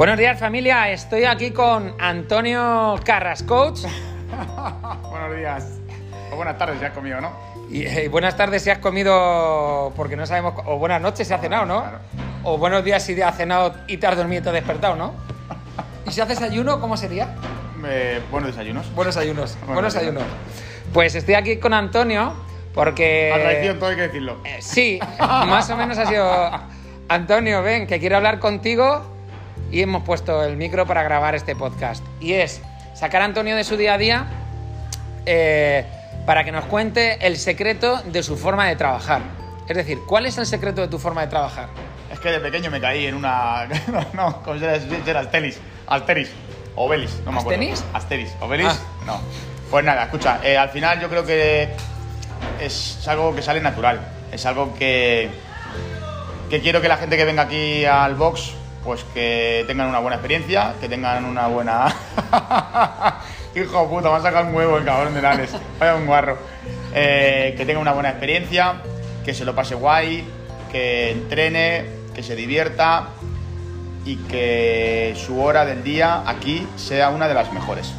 Buenos días familia, estoy aquí con Antonio Carras Coach. Buenos días. O buenas tardes, ya has comido, ¿no? Y, eh, buenas tardes si has comido porque no sabemos, o buenas noches si has cenado, ¿no? Claro. O buenos días si has cenado y te has dormido y te has despertado, ¿no? ¿Y si haces ayuno, cómo sería? Eh, buenos desayunos. Buenos ayunos, Buenos buenos ayunos. ayunos. Pues estoy aquí con Antonio porque... A traición, todo hay que decirlo. Eh, sí, más o menos ha sido. Antonio, ven, que quiero hablar contigo y hemos puesto el micro para grabar este podcast. Y es sacar a Antonio de su día a día eh, para que nos cuente el secreto de su forma de trabajar. Es decir, ¿cuál es el secreto de tu forma de trabajar? Es que de pequeño me caí en una. no, ¿cómo se llama? Asteris. Alteris. O Belis, no me acuerdo. Asteris. ¿O Belis? Ah. No. Pues nada, escucha, eh, al final yo creo que es algo que sale natural. Es algo que. que quiero que la gente que venga aquí al box, pues que tengan una buena experiencia, que tengan una buena. Hijo puta, me ha sacado un huevo el cabrón de Lales. Vaya un guarro. Eh, que tenga una buena experiencia, que se lo pase guay, que entrene, que se divierta y que su hora del día aquí sea una de las mejores.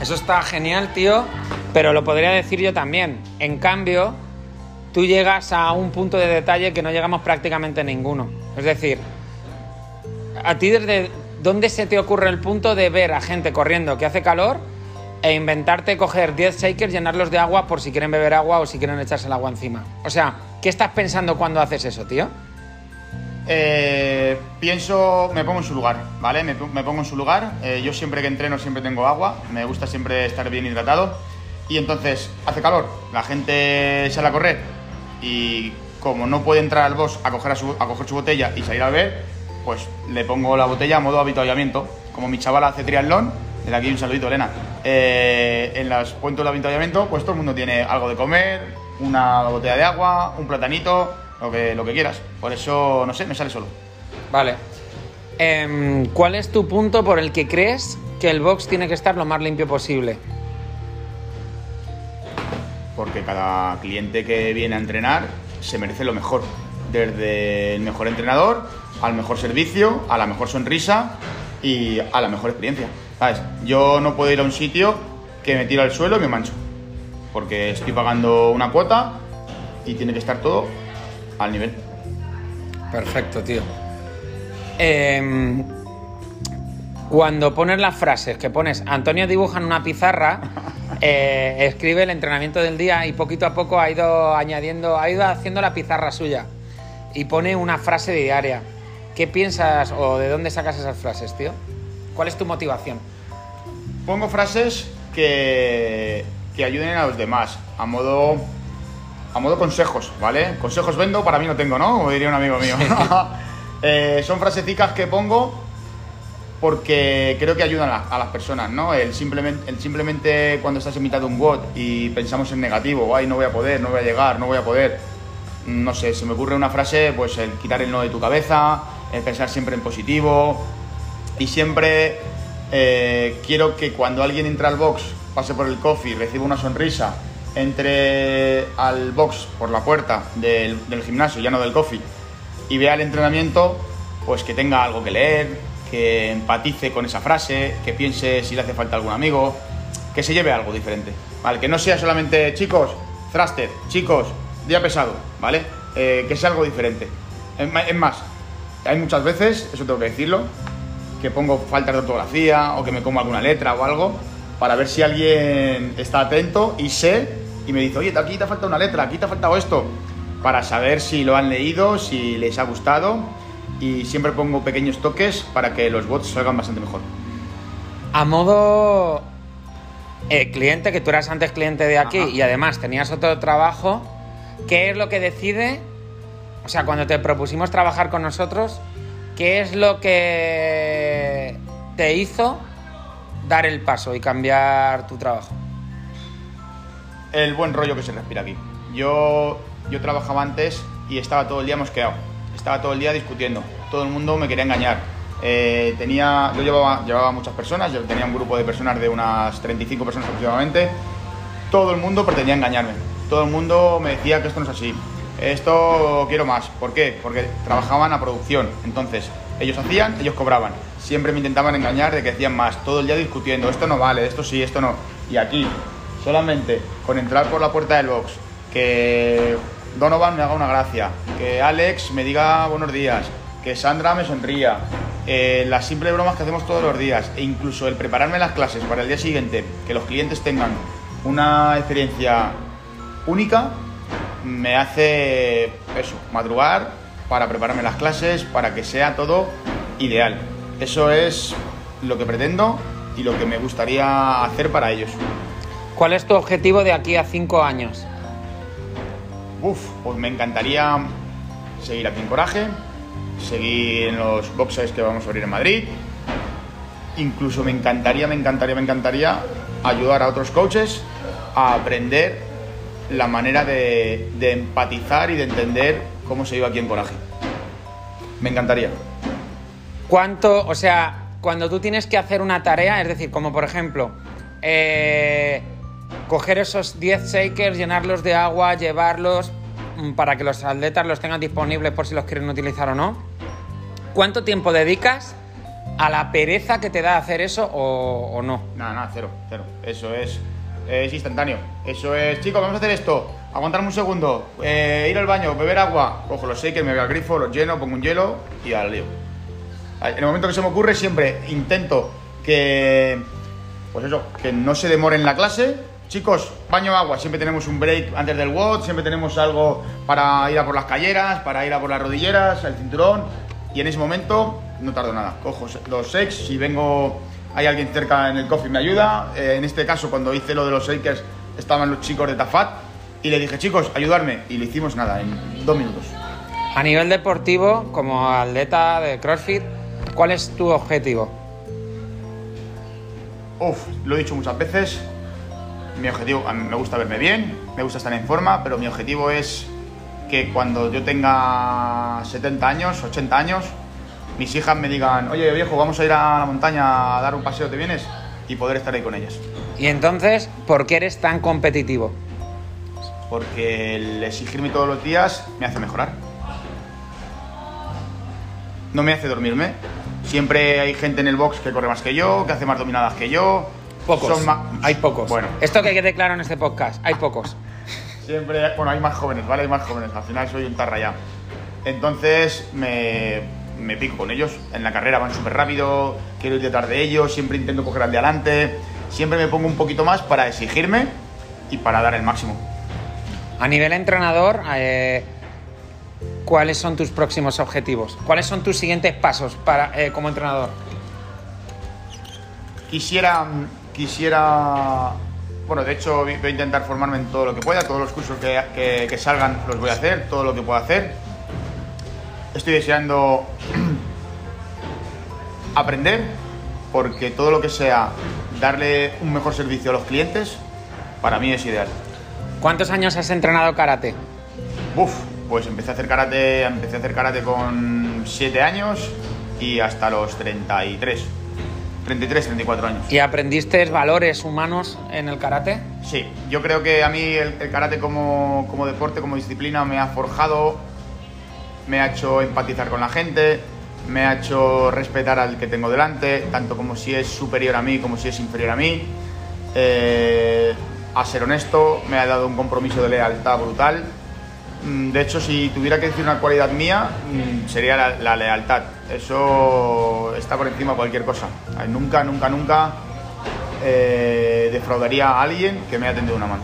Eso está genial, tío, pero lo podría decir yo también. En cambio, tú llegas a un punto de detalle que no llegamos prácticamente ninguno. Es decir, a ti desde dónde se te ocurre el punto de ver a gente corriendo que hace calor e inventarte coger 10 shakers, llenarlos de agua por si quieren beber agua o si quieren echarse el agua encima. O sea, ¿qué estás pensando cuando haces eso, tío? Eh, pienso, me pongo en su lugar, ¿vale? Me, pongo en su lugar. Eh, yo siempre que entreno siempre tengo agua, me gusta siempre estar bien hidratado. Y entonces hace calor, la gente sale a correr y como no puede entrar al box a coger, a su, botella y salir a beber, pues le pongo la botella a modo avituallamiento. Como mi chavala hace triatlón, desde aquí un saludito, Elena. Eh, en las puentes de avituallamiento, pues todo el mundo tiene algo de comer, una botella de agua, un platanito, lo que, lo que quieras. Por eso, no sé, me sale solo. Vale. Em, ¿Cuál es tu punto por el que crees que el box tiene que estar lo más limpio posible? porque cada cliente que viene a entrenar se merece lo mejor. Desde el mejor entrenador, al mejor servicio, a la mejor sonrisa y a la mejor experiencia. ¿Sabes? Yo no puedo ir a un sitio que me tiro al suelo y me mancho. Porque estoy pagando una cuota y tiene que estar todo al nivel. Perfecto, tío. Em, cuando pones las frases que pones, Antonio dibuja en una pizarra, eh, escribe el entrenamiento del día y poquito a poco ha ido añadiendo, ha ido haciendo la pizarra suya y pone una frase diaria. ¿Qué piensas o de dónde sacas esas frases, tío? ¿Cuál es tu motivación? Pongo frases que, que ayuden a los demás, a modo, a modo consejos, ¿vale? Consejos vendo, para mí no tengo, ¿no? Como diría un amigo mío. Eh, son frasecicas que pongo porque creo que ayudan a, a las personas, ¿no? El simplemente, el simplemente cuando estás en mitad de un WOD y pensamos en negativo, ay, no voy a poder, no voy a llegar, no voy a poder. No sé, se me ocurre una frase, pues el quitar el no de tu cabeza, el pensar siempre en positivo y siempre eh, quiero que cuando alguien entra al box, pase por el coffee, reciba una sonrisa, entre al box por la puerta del, del gimnasio, ya no del coffee, y vea el entrenamiento, pues que tenga algo que leer, que empatice con esa frase, que piense si le hace falta algún amigo, que se lleve algo diferente, ¿vale? Que no sea solamente, chicos, thruster, chicos, día pesado, ¿vale? Eh, que sea algo diferente. Es más, hay muchas veces, eso tengo que decirlo, que pongo faltas de ortografía o que me como alguna letra o algo para ver si alguien está atento y sé y me dice, oye, aquí te ha faltado una letra, aquí te ha faltado esto, para saber si lo han leído, si les ha gustado y siempre pongo pequeños toques para que los bots salgan bastante mejor. A modo eh, cliente, que tú eras antes cliente de aquí Ajá. y además tenías otro trabajo, ¿qué es lo que decide? O sea, cuando te propusimos trabajar con nosotros, ¿qué es lo que te hizo dar el paso y cambiar tu trabajo? el buen rollo que se respira aquí. Yo, yo trabajaba antes y estaba todo el día mosqueado. Estaba todo el día discutiendo. Todo el mundo me quería engañar. Eh, tenía, yo llevaba, llevaba muchas personas, yo tenía un grupo de personas de unas 35 personas aproximadamente. Todo el mundo pretendía engañarme. Todo el mundo me decía que esto no es así. Esto quiero más. ¿Por qué? Porque trabajaban a producción. Entonces, ellos hacían, ellos cobraban. siempre me intentaban engañar de que decían más, todo el día discutiendo, esto no vale, esto sí, esto no. Y aquí, solamente con entrar por la puerta del box, que Donovan me haga una gracia, que Alex me diga buenos días, que Sandra me sonría, eh, las simples bromas que hacemos todos los días, e incluso el prepararme las clases para el día siguiente, que los clientes tengan una experiencia única, me hace eso, madrugar para prepararme las clases, para que sea todo ideal. Eso es lo que pretendo y lo que me gustaría hacer para ellos. ¿Cuál es tu objetivo de aquí a cinco años? Uf, pues me encantaría seguir aquí en Coraje, seguir en los boxes que vamos a abrir en Madrid. Incluso me encantaría, me encantaría, me encantaría ayudar a otros coaches a aprender la manera de, de empatizar y de entender cómo se vive aquí en Coraje. Me encantaría. ¿Cuánto, o sea, cuando tú tienes que hacer una tarea, es decir, como por ejemplo, eh, coger esos 10 shakers, llenarlos de agua, llevarlos mm, para que los atletas los tengan disponibles por si los quieren utilizar o no, ¿cuánto tiempo dedicas a la pereza que te da hacer eso o, o no? Nada, nada, cero, cero. Eso es, es instantáneo. Eso es, chicos, vamos a hacer esto. Aguantarme un segundo, eh, ir al baño, beber agua, cojo los shakers, me voy al grifo, los lleno, pongo un hielo y al lío. En el momento que se me ocurre, siempre intento que, pues eso, que no se demore en la clase. Chicos, baño agua, siempre tenemos un break antes del WOD, siempre tenemos algo para ir a por las calleras, para ir a por las rodilleras, el cinturón. Y en ese momento no tardo nada. Cojo los sex, si vengo, hay alguien cerca en el coffee me ayuda. Eh, en este caso, cuando hice lo de los shakers, estaban los chicos de Tafat y le dije, chicos, ayudarme. Y le hicimos nada, en dos minutos. A nivel deportivo, como atleta de CrossFit, ¿cuál es tu objetivo? Uf, lo he dicho muchas veces. Mi objetivo, a mí me gusta verme bien, me gusta estar en forma, pero mi objetivo es que cuando yo tenga 70 años, 80 años, mis hijas me digan, oye viejo, vamos a ir a la montaña a dar un paseo, ¿te vienes? Y poder estar ahí con ellas. Y entonces, ¿por qué eres tan competitivo? Porque el exigirme todos los días me hace mejorar. No me hace dormirme. Siempre hay gente en el box que corre más que yo, que hace más dominadas que yo. Pocos. Son Hay pocos. Bueno. Esto que quede claro en este podcast, hay pocos. Siempre, bueno, hay más jóvenes, ¿vale? Hay más jóvenes. Al final soy un tarra ya. Entonces me, me pico con ellos. En la carrera van súper rápido, quiero ir detrás de ellos, siempre intento coger al de adelante. Siempre me pongo un poquito más para exigirme y para dar el máximo. A nivel entrenador, eh, ¿cuáles son tus próximos objetivos? ¿Cuáles son tus siguientes pasos para, eh, como entrenador? Quisiera, quisiera, bueno, de hecho voy a intentar formarme en todo lo que pueda, todos los cursos que, que- que salgan los voy a hacer, todo lo que pueda hacer. Estoy deseando aprender, porque todo lo que sea darle un mejor servicio a los clientes, para mí es ideal. ¿Cuántos años has entrenado karate? Uf, pues empecé a hacer karate, empecé a hacer karate con 7 años y hasta los 33, 33, 34 años. ¿Y aprendiste valores humanos en el karate? Sí, yo creo que a mí el, el karate como, como deporte, como disciplina, me ha forjado, me ha hecho empatizar con la gente, me ha hecho respetar al que tengo delante, tanto como si es superior a mí como si es inferior a mí. Eh, a ser honesto, me ha dado un compromiso de lealtad brutal. Mm, De hecho, si tuviera que decir una cualidad mía, mm, sería la, lealtad. Eso está por encima de cualquier cosa. Nunca, nunca, nunca eh, defraudaría a alguien que me haya tendido una mano.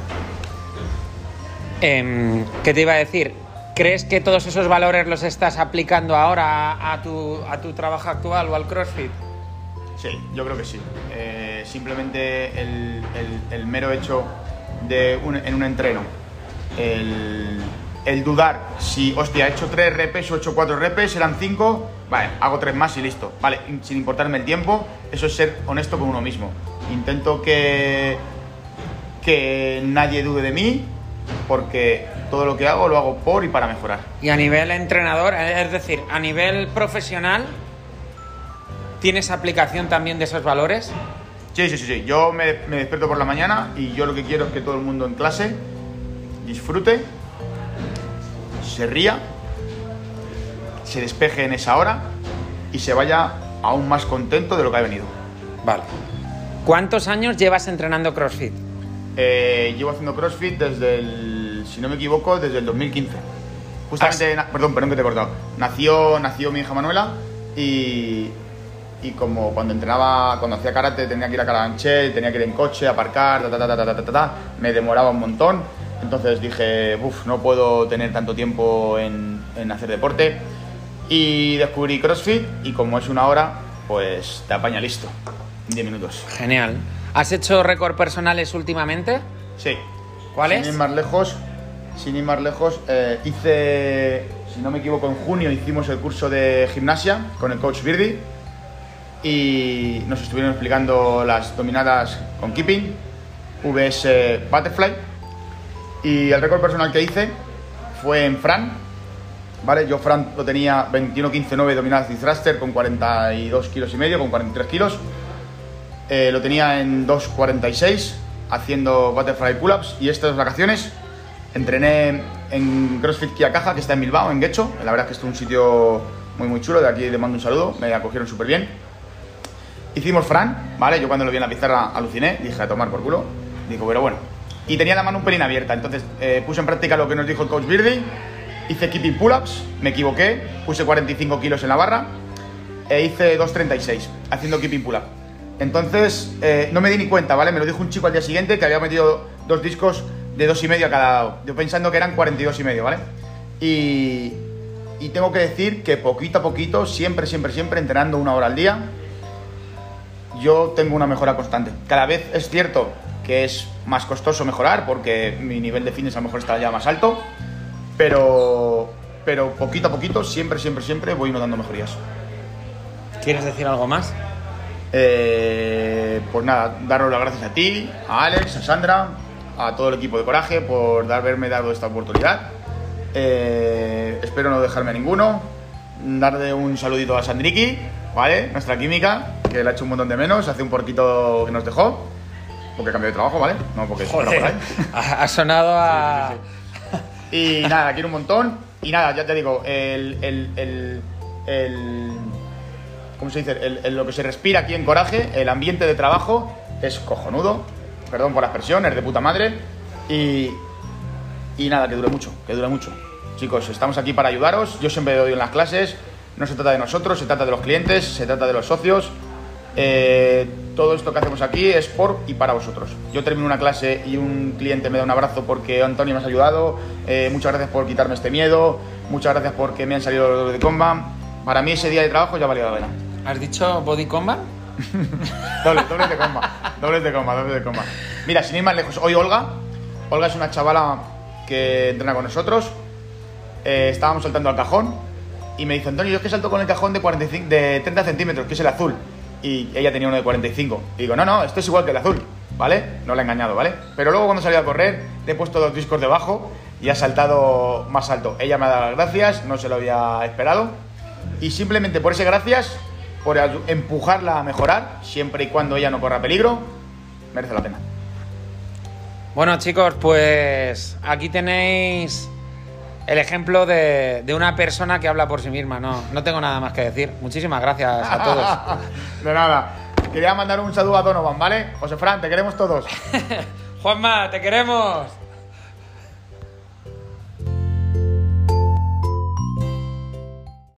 Em, ¿Qué te iba a decir? ¿Crees que todos esos valores los estás aplicando ahora a, tu, a tu trabajo actual o al CrossFit? Sí, yo creo que sí. Eh, simplemente el, el- mero hecho de en un entreno, el, el dudar si, hostia, he hecho 3 repes o he hecho 4 repes, eran 5, vale, hago 3 más y listo. Vale, sin importarme el tiempo, eso es ser honesto con uno mismo. Intento que, que nadie dude de mí, porque todo lo que hago lo hago por y para mejorar. Y a nivel entrenador, es decir, a nivel profesional, ¿tienes aplicación también de esos valores? Sí, sí, sí, sí. Yo me, me despierto por la mañana y yo lo que quiero es que todo el mundo en clase disfrute, se ría, se despeje en esa hora y se vaya aún más contento de lo que ha venido. Vale. ¿Cuántos años llevas entrenando CrossFit? Eh, llevo haciendo CrossFit desde el, si no me equivoco, desde el 2015. Justamente, na- perdón, perdón que te he cortado. Nació, nació mi hija Manuela y, y como cuando entrenaba, cuando hacía karate tenía que ir a Carabanchel, tenía que ir en coche, aparcar, ta, ta, ta, ta, ta, ta, ta, ta, me demoraba un montón. Entonces dije, uff, no puedo tener tanto tiempo en, en hacer deporte. Y descubrí CrossFit y como es una hora, pues te apaña listo. En 10 minutos. Genial. ¿Has hecho récord personales últimamente? Sí. ¿Cuáles? Sin ir más lejos, sin ir más lejos, eh, hice, si no me equivoco, en junio hicimos el curso de gimnasia con el coach Birdi y nos estuvieron explicando las dominadas con keeping, VS Butterfly y el récord personal que hice fue en Fran, ¿vale? Yo Fran lo tenía 21-15-9 dominadas y thruster con 42 kilos y medio, con 43 kilos. Eh, lo tenía en 2.46 haciendo butterfly pull-ups y estas vacaciones entrené en CrossFit Kia Caja que está en Bilbao, en Guecho. La verdad es que es un sitio muy muy chulo, de aquí le mando un saludo, me acogieron súper bien. Hicimos Fran, ¿vale? Yo cuando lo vi en la pizarra aluciné, dije a tomar por culo. Digo, pero bueno. Y tenía la mano un pelín abierta, entonces eh, puse en práctica lo que nos dijo el coach Birdy. Hice keeping pull-ups, me equivoqué, puse 45 kilos en la barra e hice 2.36 haciendo keeping pull-up. Entonces, eh, no me di ni cuenta, ¿vale? Me lo dijo un chico al día siguiente que había metido dos discos de dos y medio a cada lado. Yo pensando que eran 42 y medio, ¿vale? Y, y tengo que decir que poquito a poquito, siempre, siempre, siempre, entrenando una hora al día, yo tengo una mejora constante. Cada vez es cierto que es más costoso mejorar porque mi nivel de fitness a lo mejor está ya más alto, pero, pero poquito a poquito, siempre, siempre, siempre voy notando mejorías. ¿Quieres decir algo más? Eh, pues nada, daros las gracias a ti, a Alex, a Sandra, a todo el equipo de Coraje por haberme dado esta oportunidad. Eh, espero no dejarme a ninguno. Darle un saludito a Sandriki, ¿vale? Nuestra química, que le ha hecho un montón de menos, hace un porquito que nos dejó. Porque cambió de trabajo, ¿vale? No porque fuera por ahí. Ha sonado a... Y nada, quiero un montón. Y nada, ya te digo, el. el, el, el- ¿Cómo se dice? Lo que se respira aquí en Coraje, el ambiente de trabajo es cojonudo. Perdón por la expresión, es de puta madre. Y. Y nada, que dure mucho, que dure mucho. Chicos, estamos aquí para ayudaros. Yo siempre doy en las clases. No se trata de nosotros, se trata de los clientes, se trata de los socios. Eh, todo esto que hacemos aquí es por y para vosotros. Yo termino una clase y un cliente me da un abrazo porque Antonio me has ayudado. eh, muchas gracias por quitarme este miedo. Muchas gracias porque me han salido los de comba. Para mí ese día de trabajo ya valía la pena. ¿Has dicho body combat? Dobles, dobles de comba. Dobles de comba, dobles de comba. Mira, sin ir más lejos, hoy Olga. Olga es una chavala que entrena con nosotros. Eh, estábamos saltando al cajón y me dice, Antonio, yo es que salto con el cajón de, 45, de 30 centímetros, que es el azul. Y ella tenía uno de 45. Y digo, no, no, esto es igual que el azul, ¿vale? No la he engañado, ¿vale? Pero luego cuando salí a correr, le he puesto dos discos debajo y ha saltado más alto. Ella me ha dado las gracias, no se lo había esperado. Y simplemente por ese gracias, por empujarla a mejorar, siempre y cuando ella no corra peligro, merece la pena. Bueno chicos, pues aquí tenéis el ejemplo de, de una persona que habla por sí misma. No, no tengo nada más que decir. Muchísimas gracias a todos. De nada. Quería mandar un saludo a Donovan, ¿vale? José Fran, te queremos todos. Juanma, te queremos.